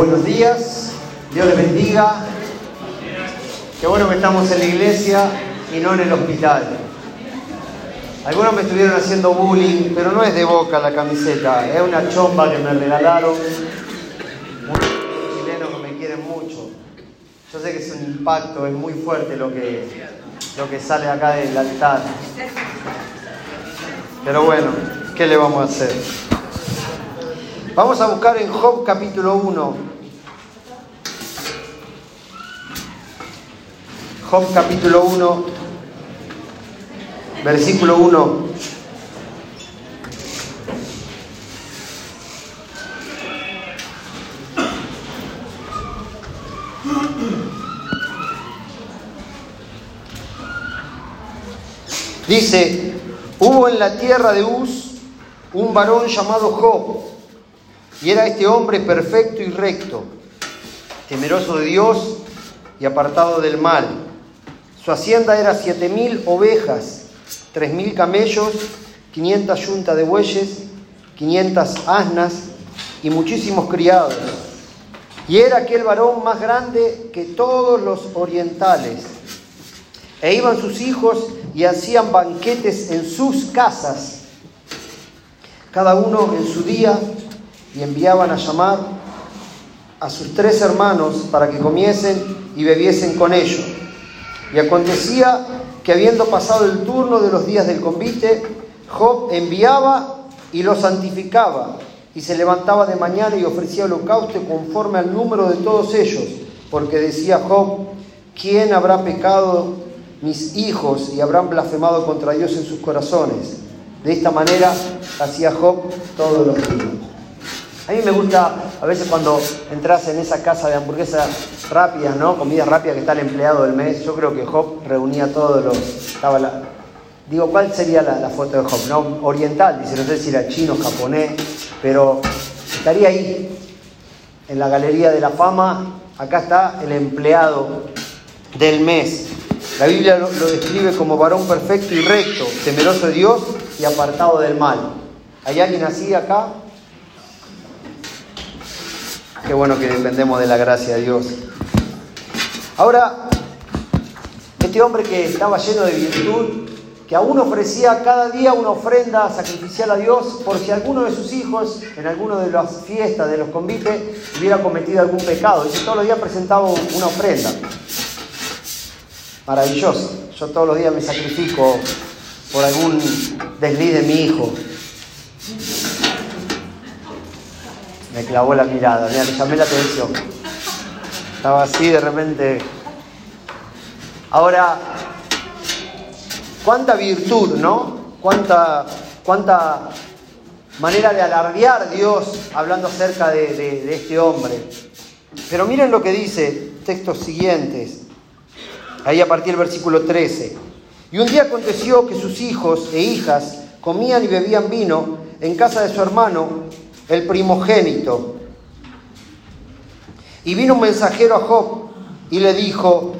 Buenos días, Dios les bendiga. Qué bueno que estamos en la iglesia y no en el hospital. Algunos me estuvieron haciendo bullying, pero no es de boca la camiseta, es una chomba que me regalaron. Unos chilenos que me quieren mucho. Yo sé que es un impacto, es muy fuerte lo que, lo que sale acá del altar. Pero bueno, ¿qué le vamos a hacer? Vamos a buscar en Job capítulo 1. Job capítulo 1, versículo 1. Dice, hubo en la tierra de Uz un varón llamado Job, y era este hombre perfecto y recto, temeroso de Dios y apartado del mal. Su hacienda era siete mil ovejas, tres mil camellos, quinientas yuntas de bueyes, quinientas asnas y muchísimos criados. Y era aquel varón más grande que todos los orientales. E iban sus hijos y hacían banquetes en sus casas, cada uno en su día, y enviaban a llamar a sus tres hermanos para que comiesen y bebiesen con ellos. Y acontecía que habiendo pasado el turno de los días del convite, Job enviaba y los santificaba, y se levantaba de mañana y ofrecía holocausto conforme al número de todos ellos, porque decía Job, ¿quién habrá pecado mis hijos y habrán blasfemado contra Dios en sus corazones? De esta manera hacía Job todos los días. A mí me gusta, a veces cuando entras en esa casa de hamburguesas rápidas, ¿no? Comida rápida que está el empleado del mes, yo creo que Job reunía todos los... Estaba la, digo, ¿cuál sería la, foto de Job? ¿No? Oriental, dice, no sé si era chino, japonés, pero estaría ahí, en la galería de la fama, acá está el empleado del mes. La Biblia lo, lo describe como varón perfecto y recto, temeroso de Dios y apartado del mal. ¿Hay alguien así acá? Qué bueno que dependemos de la gracia de Dios. Ahora, este hombre que estaba lleno de virtud, que aún ofrecía cada día una ofrenda sacrificial a Dios por si alguno de sus hijos en alguna de las fiestas, de los convites, hubiera cometido algún pecado. Dice, todos los días presentaba una ofrenda. Maravilloso. Yo todos los días me sacrifico por algún desliz de mi hijo. Me clavó la mirada, mira, le llamé la atención. Estaba así de repente. Ahora, cuánta virtud, ¿no? Cuánta, cuánta manera de alardear Dios hablando acerca de este hombre. Pero miren lo que dice, textos siguientes, ahí a partir del versículo 13. Y un día aconteció que sus hijos e hijas comían y bebían vino en casa de su hermano, el primogénito. Y vino un mensajero a Job y le dijo,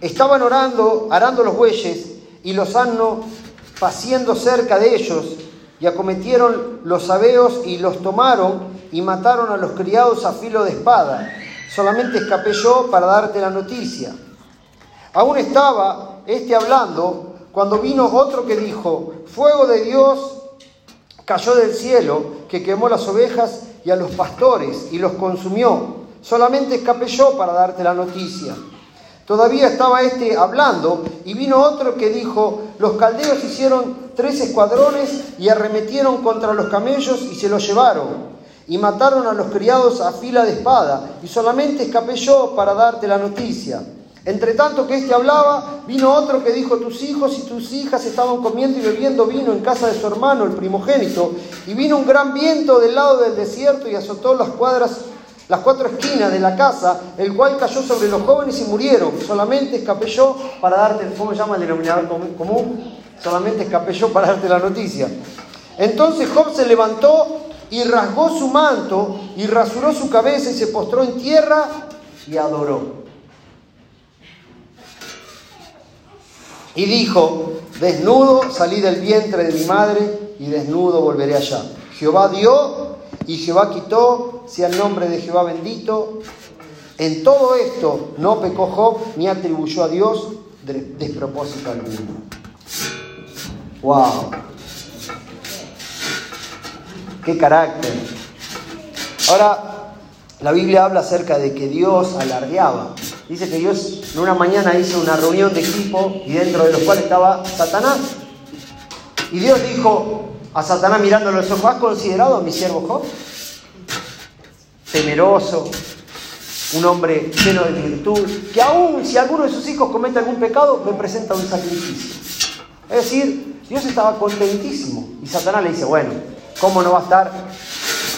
estaban orando, arando los bueyes y los asnos paciendo cerca de ellos, y acometieron los sabeos y los tomaron y mataron a los criados a filo de espada. Solamente escapé yo para darte la noticia. Aún estaba este hablando cuando vino otro que dijo, fuego de Dios cayó del cielo, que quemó las ovejas y a los pastores y los consumió. Solamente escapé yo para darte la noticia. Todavía estaba este hablando y vino otro que dijo, los caldeos hicieron tres escuadrones y arremetieron contra los camellos y se los llevaron. Y mataron a los criados a fila de espada. Y solamente escapé yo para darte la noticia. Entre tanto que éste hablaba, vino otro que dijo, tus hijos y tus hijas estaban comiendo y bebiendo vino en casa de su hermano, el primogénito, y vino un gran viento del lado del desierto y azotó las cuadras, las cuatro esquinas de la casa, el cual cayó sobre los jóvenes y murieron. Solamente escapé yo para darte, ¿cómo se llama el denominador común? Solamente escapé yo para darte la noticia. Entonces Job se levantó y rasgó su manto y rasuró su cabeza y se postró en tierra y adoró. Y dijo, desnudo salí del vientre de mi madre y desnudo volveré allá. Jehová dio y Jehová quitó, sea el nombre de Jehová bendito. En todo esto no pecó Job ni atribuyó a Dios despropósito alguno. ¡Wow! ¡Qué carácter! Ahora, la Biblia habla acerca de que Dios alardeaba. Dice que Dios en una mañana hizo una reunión de equipo y dentro de los cuales estaba Satanás. Y Dios dijo a Satanás mirándolo a los ojos, ¿has considerado a mi siervo Job? Temeroso, un hombre lleno de virtud, que aún si alguno de sus hijos comete algún pecado, me presenta un sacrificio. Es decir, Dios estaba contentísimo. Y Satanás le dice, bueno, ¿cómo no va a estar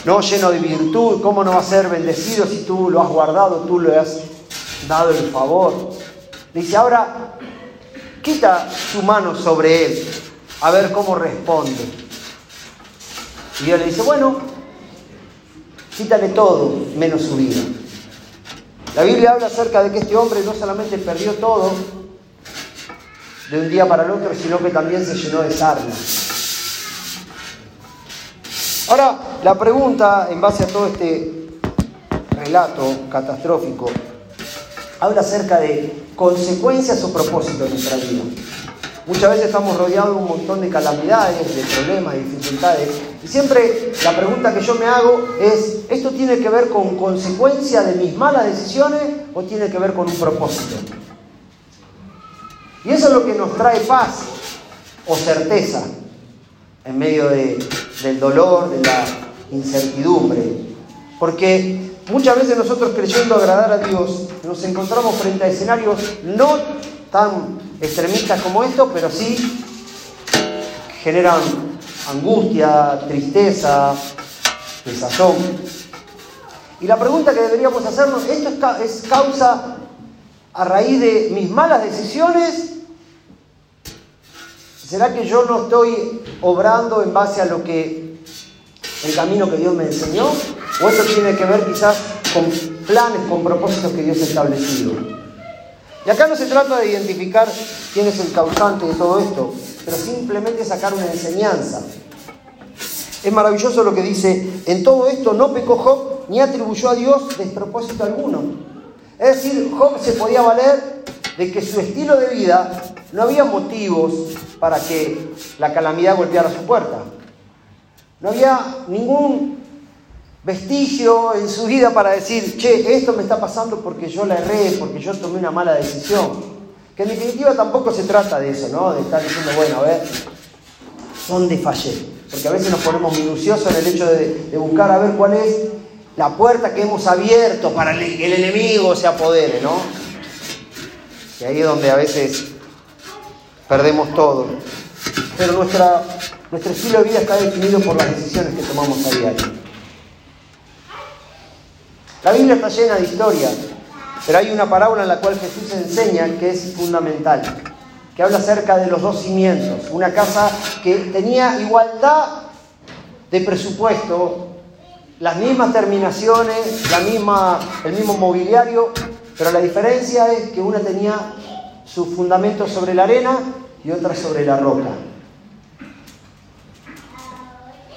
no lleno de virtud? ¿Cómo no va a ser bendecido si tú lo has guardado, tú le has dado el favor? Dice, ahora quita su mano sobre él, a ver cómo responde. Y Dios le dice, bueno, quítale todo menos su vida. La Biblia habla acerca de que este hombre no solamente perdió todo de un día para el otro, sino que también se llenó de sarna. Ahora, la pregunta en base a todo este relato catastrófico habla acerca de consecuencias o propósitos de nuestra vida. Muchas veces estamos rodeados de un montón de calamidades, de problemas, de dificultades. Y siempre la pregunta que yo me hago es, ¿esto tiene que ver con consecuencia de mis malas decisiones o tiene que ver con un propósito? Y eso es lo que nos trae paz o certeza en medio del dolor, de la incertidumbre. Porque muchas veces nosotros creyendo agradar a Dios nos encontramos frente a escenarios no tan extremistas como estos, pero sí generan angustia, tristeza, desazón. Y la pregunta que deberíamos hacernos, ¿esto es causa a raíz de mis malas decisiones? ¿Será que yo no estoy obrando en base a lo que el camino que Dios me enseñó? ¿O esto tiene que ver quizás con planes, con propósitos que Dios ha establecido? Y acá no se trata de identificar quién es el causante de todo esto, pero simplemente sacar una enseñanza. Es maravilloso lo que dice, en todo esto no pecó Job ni atribuyó a Dios despropósito alguno. Es decir, Job se podía valer de que su estilo de vida no había motivos para que la calamidad golpeara su puerta. No había ningún vestigio en su vida para decir, che, esto me está pasando porque yo la erré, porque yo tomé una mala decisión. Que en definitiva tampoco se trata de eso, ¿no? De estar diciendo, bueno, a ver, ¿dónde fallé? Porque a veces nos ponemos minuciosos en el hecho de, buscar a ver cuál es la puerta que hemos abierto para que el enemigo se apodere, ¿no? Y ahí es donde a veces perdemos todo. Pero nuestra, nuestro estilo de vida está definido por las decisiones que tomamos a diario. La Biblia está llena de historias, pero hay una parábola en la cual Jesús enseña que es fundamental, que habla acerca de los dos cimientos. Una casa que tenía igualdad de presupuesto, las mismas terminaciones, la misma, el mismo mobiliario, pero la diferencia es que una tenía su fundamento sobre la arena y otra sobre la roca.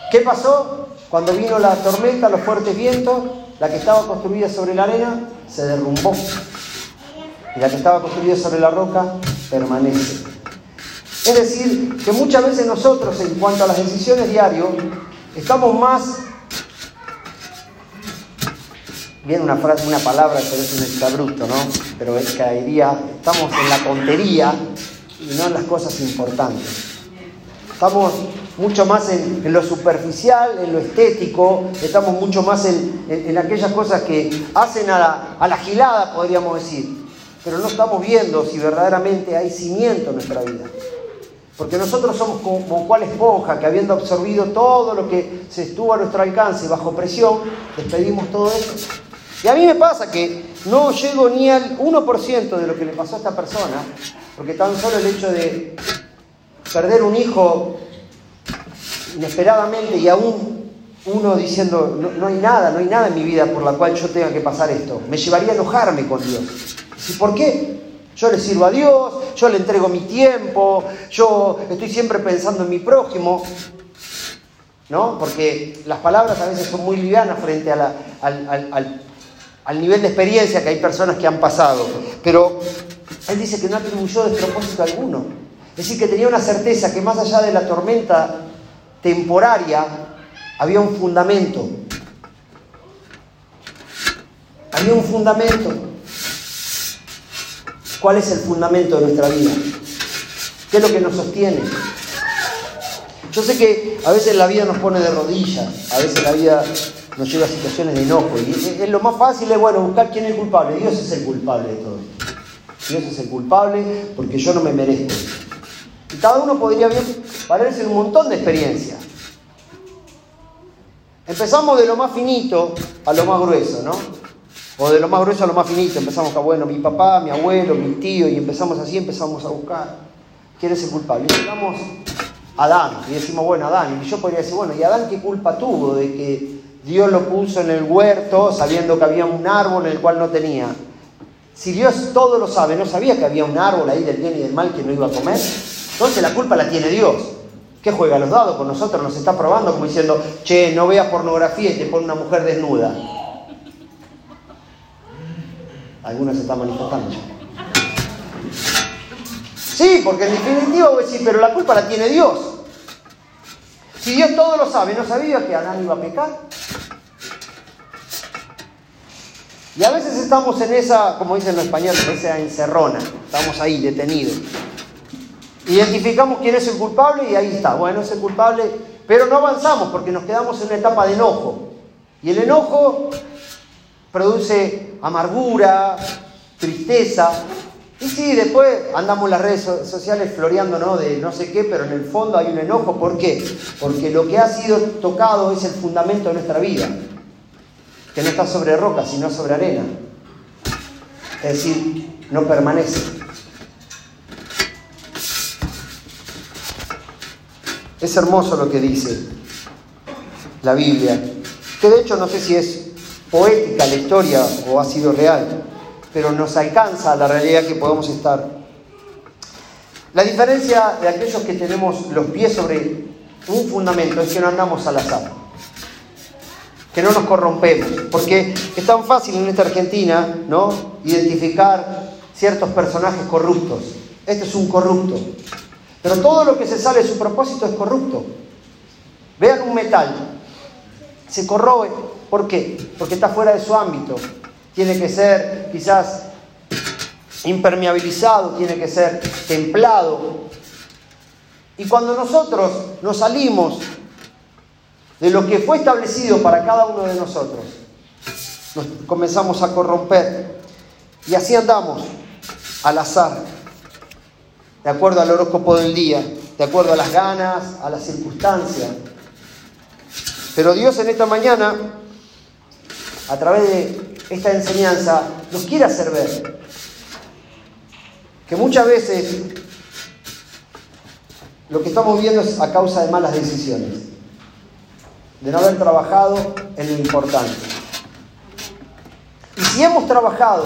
¿Qué pasó? Cuando vino la tormenta, los fuertes vientos, la que estaba construida sobre la arena se derrumbó. Y la que estaba construida sobre la roca permanece. Es decir, que muchas veces nosotros, en cuanto a las decisiones diarias, estamos más. Viene una frase, una palabra que es un exabrupto, ¿no? Pero es caería. Estamos en la tontería y no en las cosas importantes. Estamos mucho más en, lo superficial, en lo estético, estamos mucho más en, aquellas cosas que hacen a la, gilada, podríamos decir. Pero no estamos viendo si verdaderamente hay cimiento en nuestra vida. Porque nosotros somos como, cual esponja que habiendo absorbido todo lo que se estuvo a nuestro alcance bajo presión, despedimos todo eso. Y a mí me pasa que no llego ni al 1% de lo que le pasó a esta persona, porque tan solo el hecho de perder un hijo inesperadamente y aún uno diciendo, no, hay nada, no hay nada en mi vida por la cual yo tenga que pasar esto. Me llevaría a enojarme con Dios. ¿Y por qué? Yo le sirvo a Dios, yo le entrego mi tiempo, yo estoy siempre pensando en mi prójimo. ¿no? Porque las palabras a veces son muy livianas frente al, al, nivel de experiencia que hay personas que han pasado. Pero él dice que no atribuyó despropósito alguno. Es decir, que tenía una certeza que más allá de la tormenta temporaria, había un fundamento. Había un fundamento. ¿Cuál es el fundamento de nuestra vida? ¿Qué es lo que nos sostiene? Yo sé que a veces la vida nos pone de rodillas, a veces la vida nos lleva a situaciones de enojo. Y es, lo más fácil es, bueno, buscar quién es el culpable. Dios es el culpable de todo. Dios es el culpable porque yo no me merezco. Cada uno podría bien en un montón de experiencias. Empezamos de lo más finito a lo más grueso, ¿no? O de lo más grueso a lo más finito. Empezamos a, bueno, mi papá, mi abuelo, mi tío, y empezamos así, empezamos a buscar quién es el culpable. Y llegamos a Adán, y decimos, bueno, Adán. Y yo podría decir, bueno, ¿y Adán qué culpa tuvo de que Dios lo puso en el huerto sabiendo que había un árbol en el cual no tenía? Si Dios todo lo sabe, ¿no sabía que había un árbol ahí del bien y del mal que no iba a comer? Entonces la culpa la tiene Dios. ¿Qué juega los dados con nosotros? Nos está probando como diciendo, che, no veas pornografía y te pone una mujer desnuda. Algunos se están manifestando ya. Sí, porque en definitiva voy pero la culpa la tiene Dios. Si Dios todo lo sabe, ¿no sabía que Adán iba a pecar? Y a veces estamos en esa, como dicen los españoles, esa encerrona. Estamos ahí detenidos. Identificamos quién es el culpable y ahí está. Bueno, es el culpable, pero no avanzamos porque nos quedamos en una etapa de enojo. Y el enojo produce amargura, tristeza. Y sí, después andamos en las redes sociales floreando, ¿no? De no sé qué, pero en el fondo hay un enojo. ¿Por qué? Porque lo que ha sido tocado es el fundamento de nuestra vida que no está sobre roca, sino sobre arena. Es decir, no permanece. Es hermoso lo que dice la Biblia, que de hecho no sé si es poética la historia o ha sido real, pero nos alcanza la realidad que podemos estar. La diferencia de aquellos que tenemos los pies sobre un fundamento es que no andamos al azar que no nos corrompemos, porque es tan fácil en esta Argentina, ¿no? Identificar ciertos personajes corruptos. Este es un corrupto. Pero todo lo que se sale de su propósito es corrupto. Vean un metal, se corroe. ¿Por qué? Porque está fuera de su ámbito. Tiene que ser quizás impermeabilizado, tiene que ser templado. Y cuando nosotros nos salimos de lo que fue establecido para cada uno de nosotros. Nos comenzamos a corromper y así andamos al azar, de acuerdo al horóscopo del día, de acuerdo a las ganas, a las circunstancias. Pero Dios en esta mañana, a través de esta enseñanza, nos quiere hacer ver que muchas veces lo que estamos viendo es a causa de malas decisiones de no haber trabajado en lo importante. Y si hemos trabajado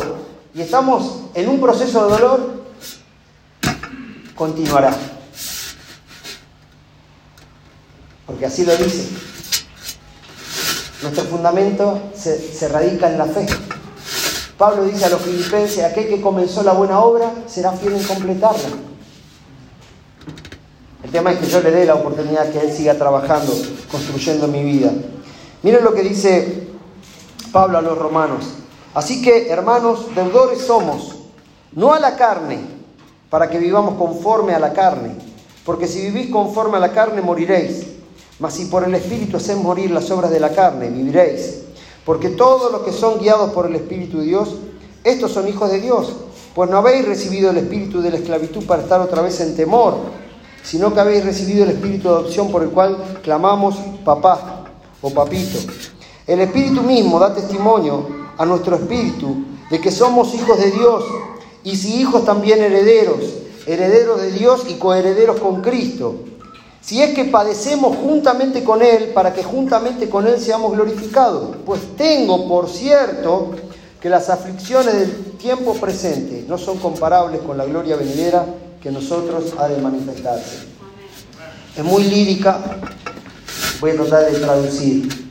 y estamos en un proceso de dolor, continuará. Porque así lo dice. Nuestro fundamento se, radica en la fe. Pablo dice a los filipenses, aquel que comenzó la buena obra será fiel en completarla. El tema es que yo le dé la oportunidad que Él siga trabajando, construyendo mi vida. Miren lo que dice Pablo a los romanos. Así que, hermanos, deudores somos, no a la carne, para que vivamos conforme a la carne. Porque si vivís conforme a la carne, moriréis. Mas si por el Espíritu hacéis morir las obras de la carne, viviréis. Porque todos los que son guiados por el Espíritu de Dios, estos son hijos de Dios. Pues no habéis recibido el espíritu de la esclavitud para estar otra vez en temor sino que habéis recibido el espíritu de adopción por el cual clamamos papá o papito. El espíritu mismo da testimonio a nuestro espíritu de que somos hijos de Dios y si hijos también herederos, herederos de Dios y coherederos con Cristo. Si es que padecemos juntamente con Él, para que juntamente con Él seamos glorificados. Pues tengo por cierto que las aflicciones del tiempo presente no son comparables con la gloria venidera que nosotros ha de manifestarse. Es muy lírica, voy a tratar de traducir.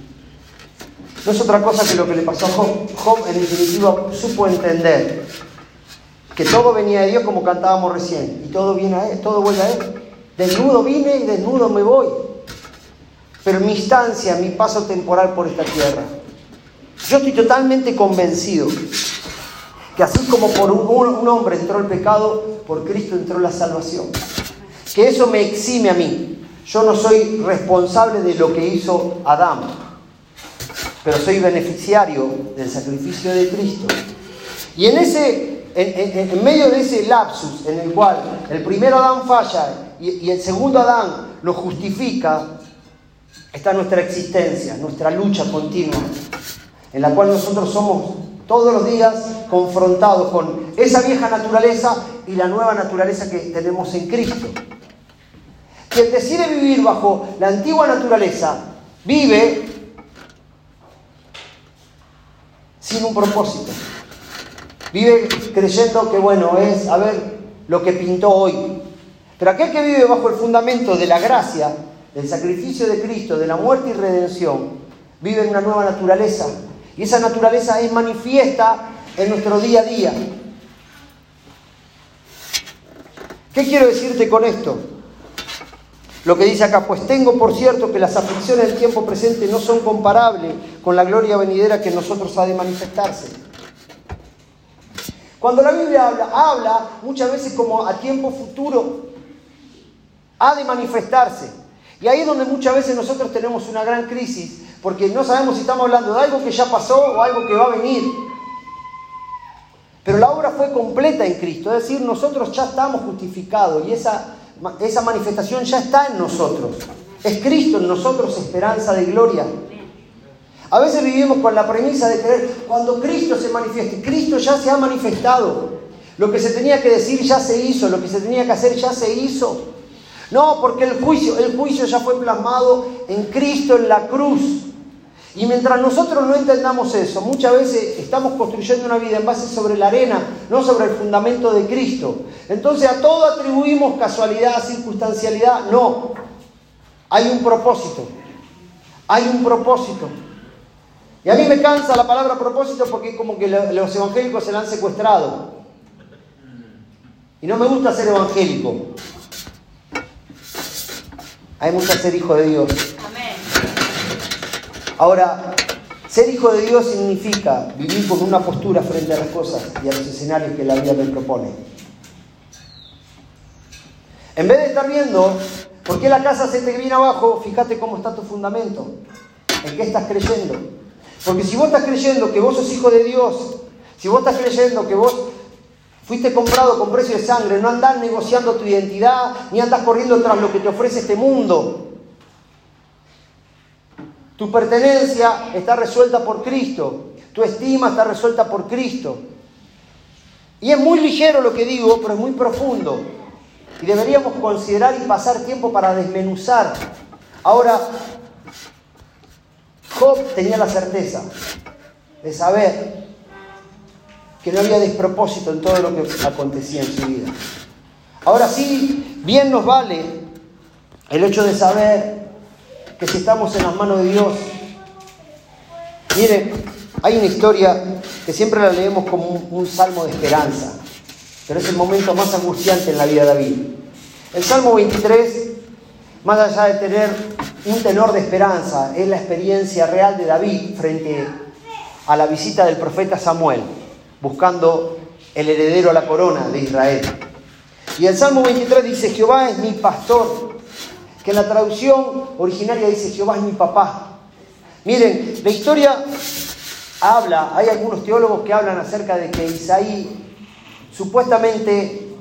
No es otra cosa que lo que le pasó a Job. Job en definitiva supo entender que todo venía de Dios como cantábamos recién y todo viene a él, todo vuelve a él. Desnudo vine y desnudo me voy. Pero mi instancia, mi paso temporal por esta tierra. Yo estoy totalmente convencido que así como por un, hombre entró el pecado, por Cristo entró la salvación. Que eso me exime a mí. Yo no soy responsable de lo que hizo Adán, pero soy beneficiario del sacrificio de Cristo. Y en ese en, medio de ese lapsus en el cual el primero Adán falla y, el segundo Adán lo justifica, está nuestra existencia, nuestra lucha continua, en la cual nosotros somos todos los días confrontados con esa vieja naturaleza y la nueva naturaleza que tenemos en Cristo. Quien decide vivir bajo la antigua naturaleza vive sin un propósito. Vive creyendo que, bueno, es, a ver, lo que pintó hoy. Pero aquel que vive bajo el fundamento de la gracia, del sacrificio de Cristo, de la muerte y redención, vive en una nueva naturaleza. Y esa naturaleza es manifiesta en nuestro día a día. ¿Qué quiero decirte con esto? Lo que dice acá, pues tengo por cierto que las aflicciones del tiempo presente no son comparables con la gloria venidera que en nosotros ha de manifestarse. Cuando la Biblia habla, habla muchas veces como a tiempo futuro, ha de manifestarse. Y ahí es donde muchas veces nosotros tenemos una gran crisis, porque no sabemos si estamos hablando de algo que ya pasó o algo que va a venir. Pero la obra fue completa en Cristo, es decir, nosotros ya estamos justificados y esa, esa manifestación ya está en nosotros. Es Cristo en nosotros esperanza de gloria. A veces vivimos con la premisa de creer, cuando Cristo se manifieste, Cristo ya se ha manifestado. Lo que se tenía que decir ya se hizo, lo que se tenía que hacer ya se hizo. No, porque el juicio, el juicio ya fue plasmado en Cristo en la cruz. Y mientras nosotros no entendamos eso, muchas veces estamos construyendo una vida en base sobre la arena, no sobre el fundamento de Cristo. Entonces a todo atribuimos casualidad, circunstancialidad. No, hay un propósito. Hay un propósito. Y a mí me cansa la palabra propósito porque es como que los evangélicos se la han secuestrado. Y no me gusta ser evangélico. Me gusta ser hijo de Dios. Ahora, ser hijo de Dios significa vivir con una postura frente a las cosas y a los escenarios que la vida me propone. En vez de estar viendo por qué la casa se te viene abajo, fíjate cómo está tu fundamento, en qué estás creyendo. Porque si vos estás creyendo que vos sos hijo de Dios, si vos estás creyendo que vos fuiste comprado con precio de sangre, no andás negociando tu identidad, ni andás corriendo tras lo que te ofrece este mundo. Tu pertenencia está resuelta por Cristo, tu estima está resuelta por Cristo. Y es muy ligero lo que digo, pero es muy profundo. Y deberíamos considerar y pasar tiempo para desmenuzar. Ahora, Job tenía la certeza de saber que no había despropósito en todo lo que acontecía en su vida. Ahora sí, bien nos vale el hecho de saber que si estamos en las manos de Dios, mire, hay una historia que siempre la leemos como un, un salmo de esperanza, pero es el momento más angustiante en la vida de David. El Salmo 23, más allá de tener un tenor de esperanza es la experiencia real de David frente a la visita del profeta Samuel, buscando el heredero a la corona de Israel. Y el Salmo 23 dice, Jehová es mi pastor, que en la traducción originaria dice, Jehová es mi papá. Miren, la historia habla, hay algunos teólogos que hablan acerca de que Isaí supuestamente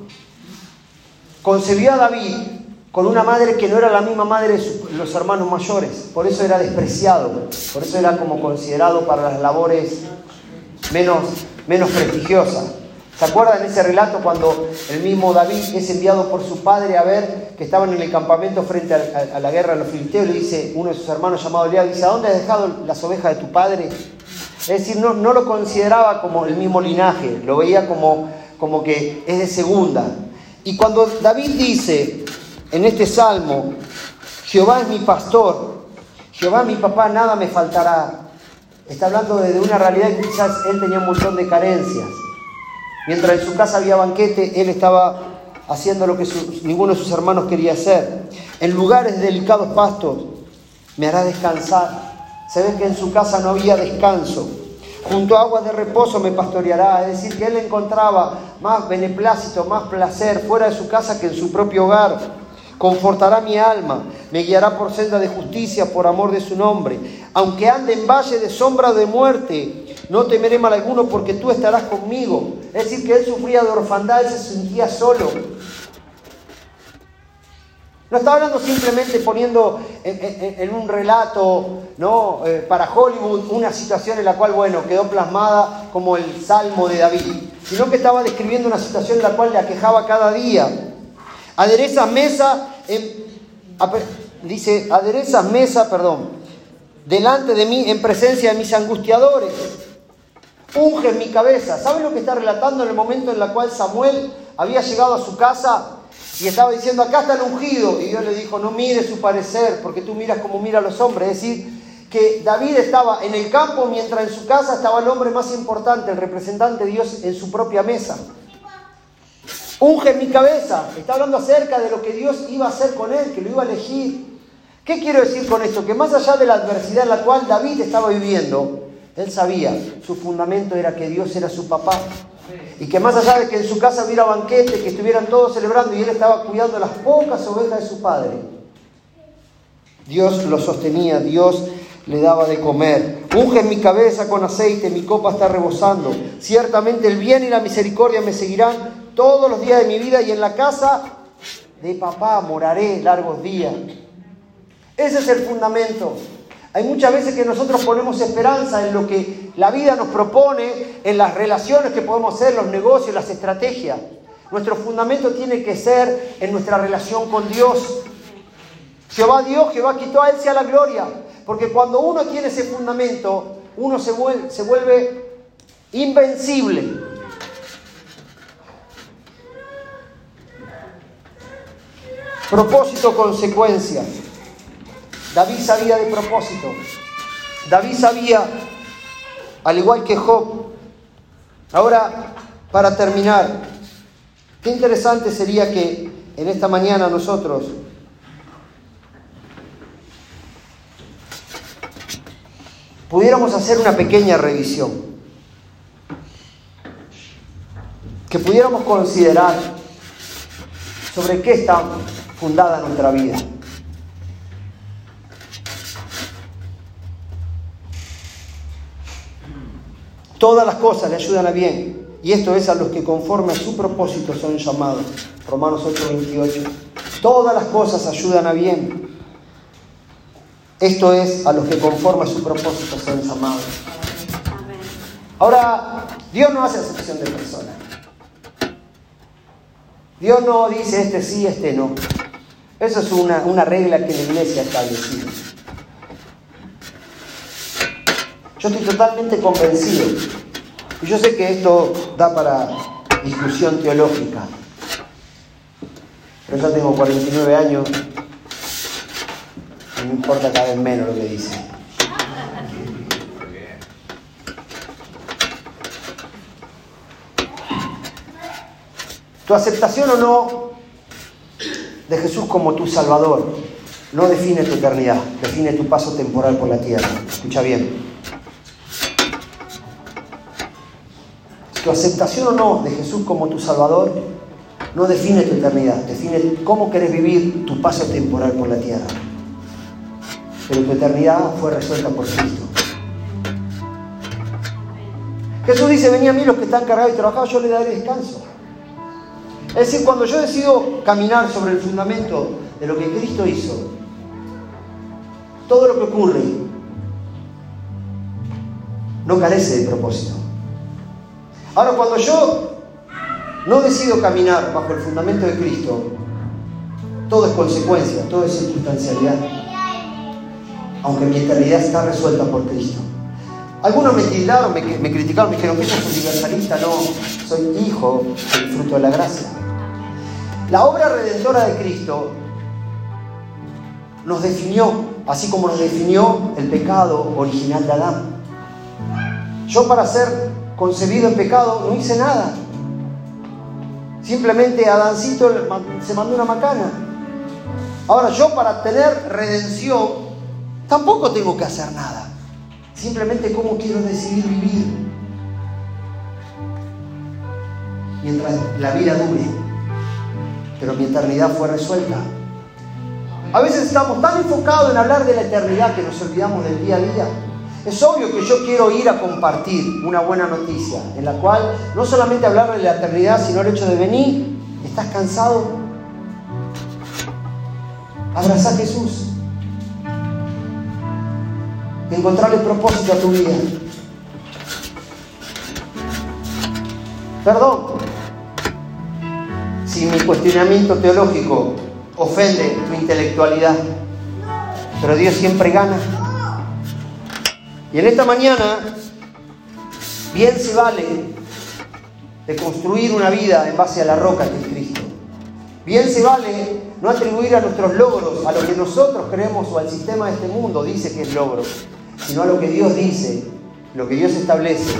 concebió a David con una madre que no era la misma madre de los hermanos mayores. Por eso era despreciado, por eso era como considerado para las labores menos, menos prestigiosas. ¿Se acuerdan ese relato cuando el mismo David es enviado por su padre a ver que estaban en el campamento frente a, la guerra de los filisteos? Le dice uno de sus hermanos llamado Eliab, dice, ¿a dónde has dejado las ovejas de tu padre? Es decir, no, no lo consideraba como el mismo linaje, lo veía como, como que es de segunda. Y cuando David dice, en este salmo, Jehová es mi pastor, Jehová mi papá nada me faltará. Está hablando de una realidad que quizás él tenía un montón de carencias. Mientras en su casa había banquete, él estaba haciendo lo que ninguno de sus hermanos quería hacer. En lugares de delicados pastos me hará descansar. Se ve que en su casa no había descanso. Junto a aguas de reposo me pastoreará. Es decir, que él encontraba más beneplácito, más placer fuera de su casa que en su propio hogar. Confortará mi alma, me guiará por senda de justicia por amor de su nombre. Aunque ande en valle de sombra de muerte, no temeré mal alguno porque tú estarás conmigo. Es decir, que él sufría de orfandad, él se sentía solo. No está hablando simplemente poniendo en, un relato ¿no? Eh, para Hollywood una situación en la cual, bueno, quedó plasmada como el Salmo de David, sino que estaba describiendo una situación en la cual le aquejaba cada día. Adereza mesa, dice, adereza mesa, perdón, delante de mí en presencia de mis angustiadores. Unge mi cabeza. ¿Saben lo que está relatando en el momento en el cual Samuel había llegado a su casa y estaba diciendo, acá está el ungido? Y Dios le dijo, no mire su parecer, porque tú miras como mira a los hombres. Es decir, que David estaba en el campo mientras en su casa estaba el hombre más importante, el representante de Dios en su propia mesa. Unge mi cabeza. Está hablando acerca de lo que Dios iba a hacer con él, que lo iba a elegir. ¿Qué quiero decir con esto? Que más allá de la adversidad en la cual David estaba viviendo, él sabía, su fundamento era que Dios era su papá. Y que más allá de que en su casa hubiera banquete, que estuvieran todos celebrando y él estaba cuidando las pocas ovejas de su padre, Dios lo sostenía, Dios le daba de comer. Unge mi cabeza con aceite, mi copa está rebosando. Ciertamente el bien y la misericordia me seguirán todos los días de mi vida y en la casa de papá moraré largos días. Ese es el fundamento. Hay muchas veces que nosotros ponemos esperanza en lo que la vida nos propone, en las relaciones que podemos hacer, los negocios, las estrategias. Nuestro fundamento tiene que ser en nuestra relación con Dios. Jehová Dios, Jehová quitó a Él sea la gloria. Porque cuando uno tiene ese fundamento, uno se vuelve, se vuelve invencible. Propósito, consecuencia. David sabía de propósito. David sabía, al igual que Job. Ahora, para terminar, qué interesante sería que en esta mañana nosotros pudiéramos hacer una pequeña revisión. Que pudiéramos considerar sobre qué está fundada nuestra vida. Todas las cosas le ayudan a bien. Y esto es a los que conforme a su propósito son llamados. Romanos 8:28. Todas las cosas ayudan a bien. Esto es a los que conforme a su propósito son llamados. Ahora, Dios no hace acepción de personas. Dios no dice este sí, este no. Eso es una, una regla que la iglesia ha establecido. Yo estoy totalmente convencido. Y yo sé que esto da para discusión teológica. Pero yo tengo 49 años y me importa cada vez menos lo que dice. Tu aceptación o no de Jesús como tu Salvador no define tu eternidad, define tu paso temporal por la tierra. Escucha bien. Tu aceptación o no de Jesús como tu Salvador no define tu eternidad, define cómo querés vivir tu paso temporal por la tierra. Pero tu eternidad fue resuelta por Cristo. Jesús dice, venía a mí los que están cargados y trabajados, yo les daré descanso. Es decir, cuando yo decido caminar sobre el fundamento de lo que Cristo hizo, todo lo que ocurre no carece de propósito. Ahora, cuando yo no decido caminar bajo el fundamento de Cristo, todo es consecuencia, todo es circunstancialidad. Aunque mi eternidad está resuelta por Cristo. Algunos me tildaron, me, criticaron, me dijeron que soy universalista, no, soy hijo del fruto de la gracia. La obra redentora de Cristo nos definió así como nos definió el pecado original de Adán. Yo para ser concebido en pecado no hice nada. Simplemente Adancito se mandó una macana. Ahora yo para tener redención tampoco tengo que hacer nada. Simplemente cómo quiero decidir vivir. Mientras la vida dure, pero mi eternidad fue resuelta. A veces estamos tan enfocados en hablar de la eternidad que nos olvidamos del día a día. Es obvio que yo quiero ir a compartir una buena noticia, en la cual no solamente hablar de la eternidad, sino el hecho de venir, ¿estás cansado? Abraza a Jesús. Encontrarle propósito a tu vida. Perdón, si mi cuestionamiento teológico ofende tu intelectualidad, pero Dios siempre gana. Y en esta mañana, bien se vale de construir una vida en base a la roca que es Cristo. Bien se vale no atribuir a nuestros logros, a lo que nosotros creemos o al sistema de este mundo dice que es logro, sino a lo que Dios dice, lo que Dios establece,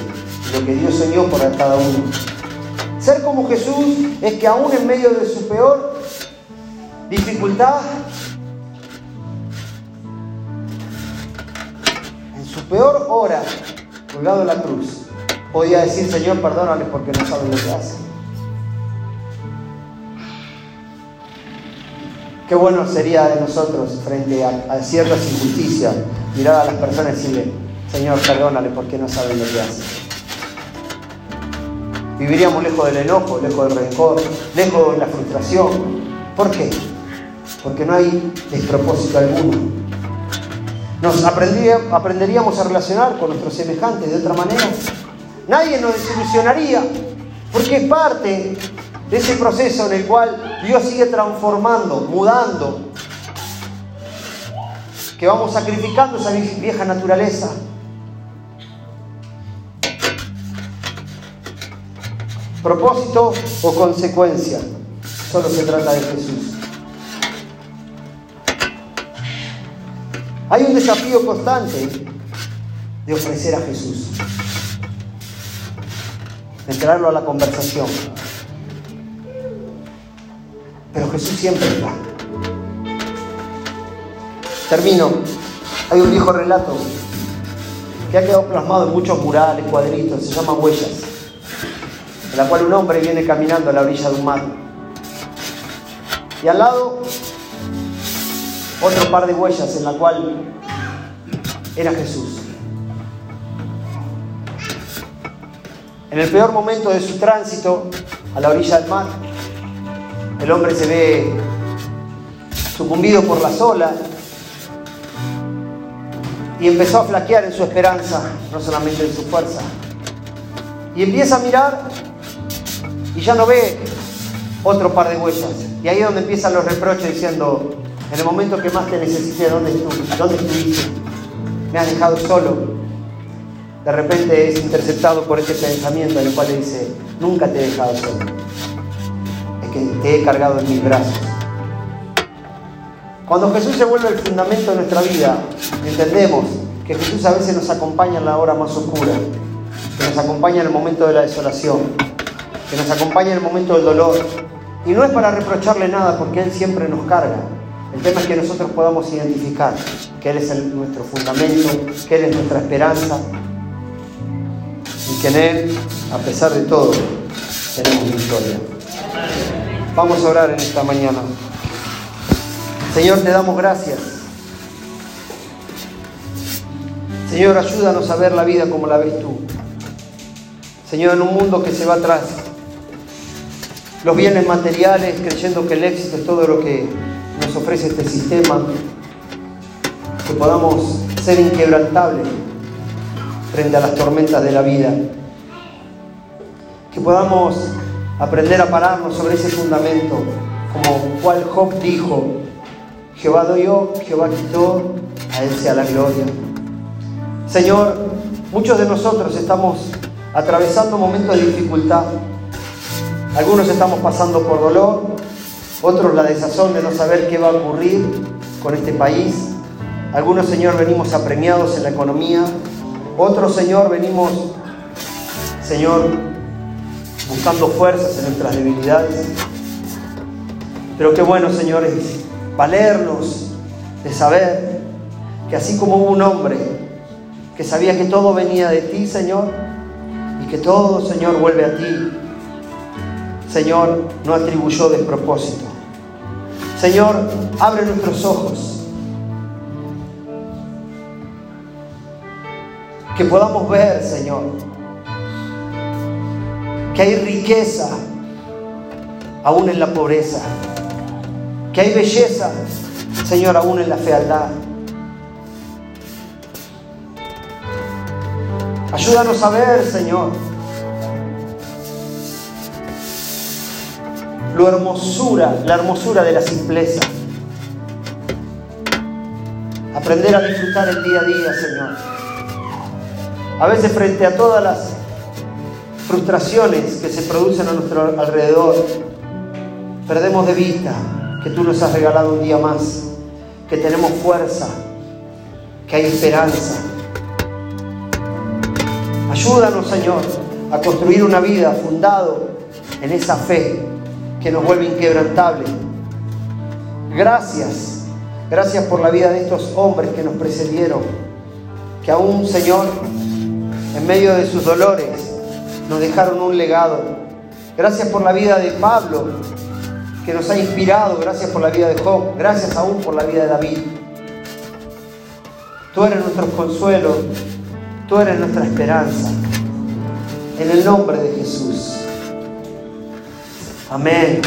lo que Dios soñó por cada uno. Ser como Jesús es que aún en medio de su peor dificultad, peor hora, colgado en la cruz, podía decir, Señor, perdónale porque no saben lo que hacen. Qué bueno sería de nosotros frente a, ciertas injusticias mirar a las personas y decirle, Señor, perdónale porque no saben lo que hacen. Viviríamos lejos del enojo, lejos del rencor, lejos de la frustración. ¿Por qué? Porque no hay despropósito alguno. Nos aprenderíamos a relacionar con nuestros semejantes de otra manera. Nadie nos desilusionaría, porque es parte de ese proceso en el cual Dios sigue transformando, mudando, que vamos sacrificando esa vieja naturaleza. Propósito o consecuencia, solo se trata de Jesús. Hay un desafío constante de ofrecer a Jesús, de traerlo a la conversación. Pero Jesús siempre está. Termino. Hay un viejo relato que ha quedado plasmado en muchos murales, cuadritos, se llama Huellas, en la cual un hombre viene caminando a la orilla de un mar. Y al lado otro par de huellas en la cual era Jesús. En el peor momento de su tránsito a la orilla del mar, el hombre se ve sucumbido por las olas y empezó a flaquear en su esperanza, no solamente en su fuerza. Y empieza a mirar y ya no ve otro par de huellas. Y ahí es donde empiezan los reproches diciendo, en el momento que más te necesité, ¿dónde, ¿dónde estuviste? Me has dejado solo. De repente es interceptado por este pensamiento en el cual le dice, nunca te he dejado solo. Es que te he cargado en mis brazos. Cuando Jesús se vuelve el fundamento de nuestra vida, entendemos que Jesús a veces nos acompaña en la hora más oscura, que nos acompaña en el momento de la desolación, que nos acompaña en el momento del dolor. Y no es para reprocharle nada porque Él siempre nos carga, el tema es que nosotros podamos identificar que Él es nuestro fundamento, que Él es nuestra esperanza y que en Él, a pesar de todo, tenemos victoria. Vamos a orar en esta mañana. Señor, te damos gracias. Señor, ayúdanos a ver la vida como la ves tú. Señor, en un mundo que se va atrás, los bienes materiales, creyendo que el éxito es todo lo que nos ofrece este sistema, que podamos ser inquebrantables frente a las tormentas de la vida, que podamos aprender a pararnos sobre ese fundamento, como cual Job dijo, Jehová dio, Jehová quitó, a Él sea la gloria. Señor, muchos de nosotros estamos atravesando momentos de dificultad. Algunos estamos pasando por dolor, otros la desazón de no saber qué va a ocurrir con este país. Algunos, Señor, venimos apremiados en la economía. Otros, Señor, venimos, Señor, buscando fuerzas en nuestras debilidades. Pero qué bueno, Señor, es valernos de saber que así como hubo un hombre que sabía que todo venía de ti, Señor, y que todo, Señor, vuelve a ti, Señor, no atribuyó despropósito. Señor, abre nuestros ojos. Que podamos ver, Señor, que hay riqueza aún en la pobreza, que hay belleza, Señor, aún en la fealdad. Ayúdanos a ver, Señor, hermosura, la hermosura de la simpleza. Aprender a disfrutar el día a día, Señor. A veces frente a todas las frustraciones que se producen a nuestro alrededor, perdemos de vista que tú nos has regalado un día más, que tenemos fuerza, que hay esperanza. Ayúdanos, Señor, a construir una vida fundado en esa fe que nos vuelve inquebrantable. Gracias, gracias por la vida de estos hombres que nos precedieron, que aún, Señor, en medio de sus dolores, nos dejaron un legado. Gracias por la vida de Pablo, que nos ha inspirado. Gracias por la vida de Job. Gracias aún por la vida de David. Tú eres nuestro consuelo. Tú eres nuestra esperanza. En el nombre de Jesús. Amén.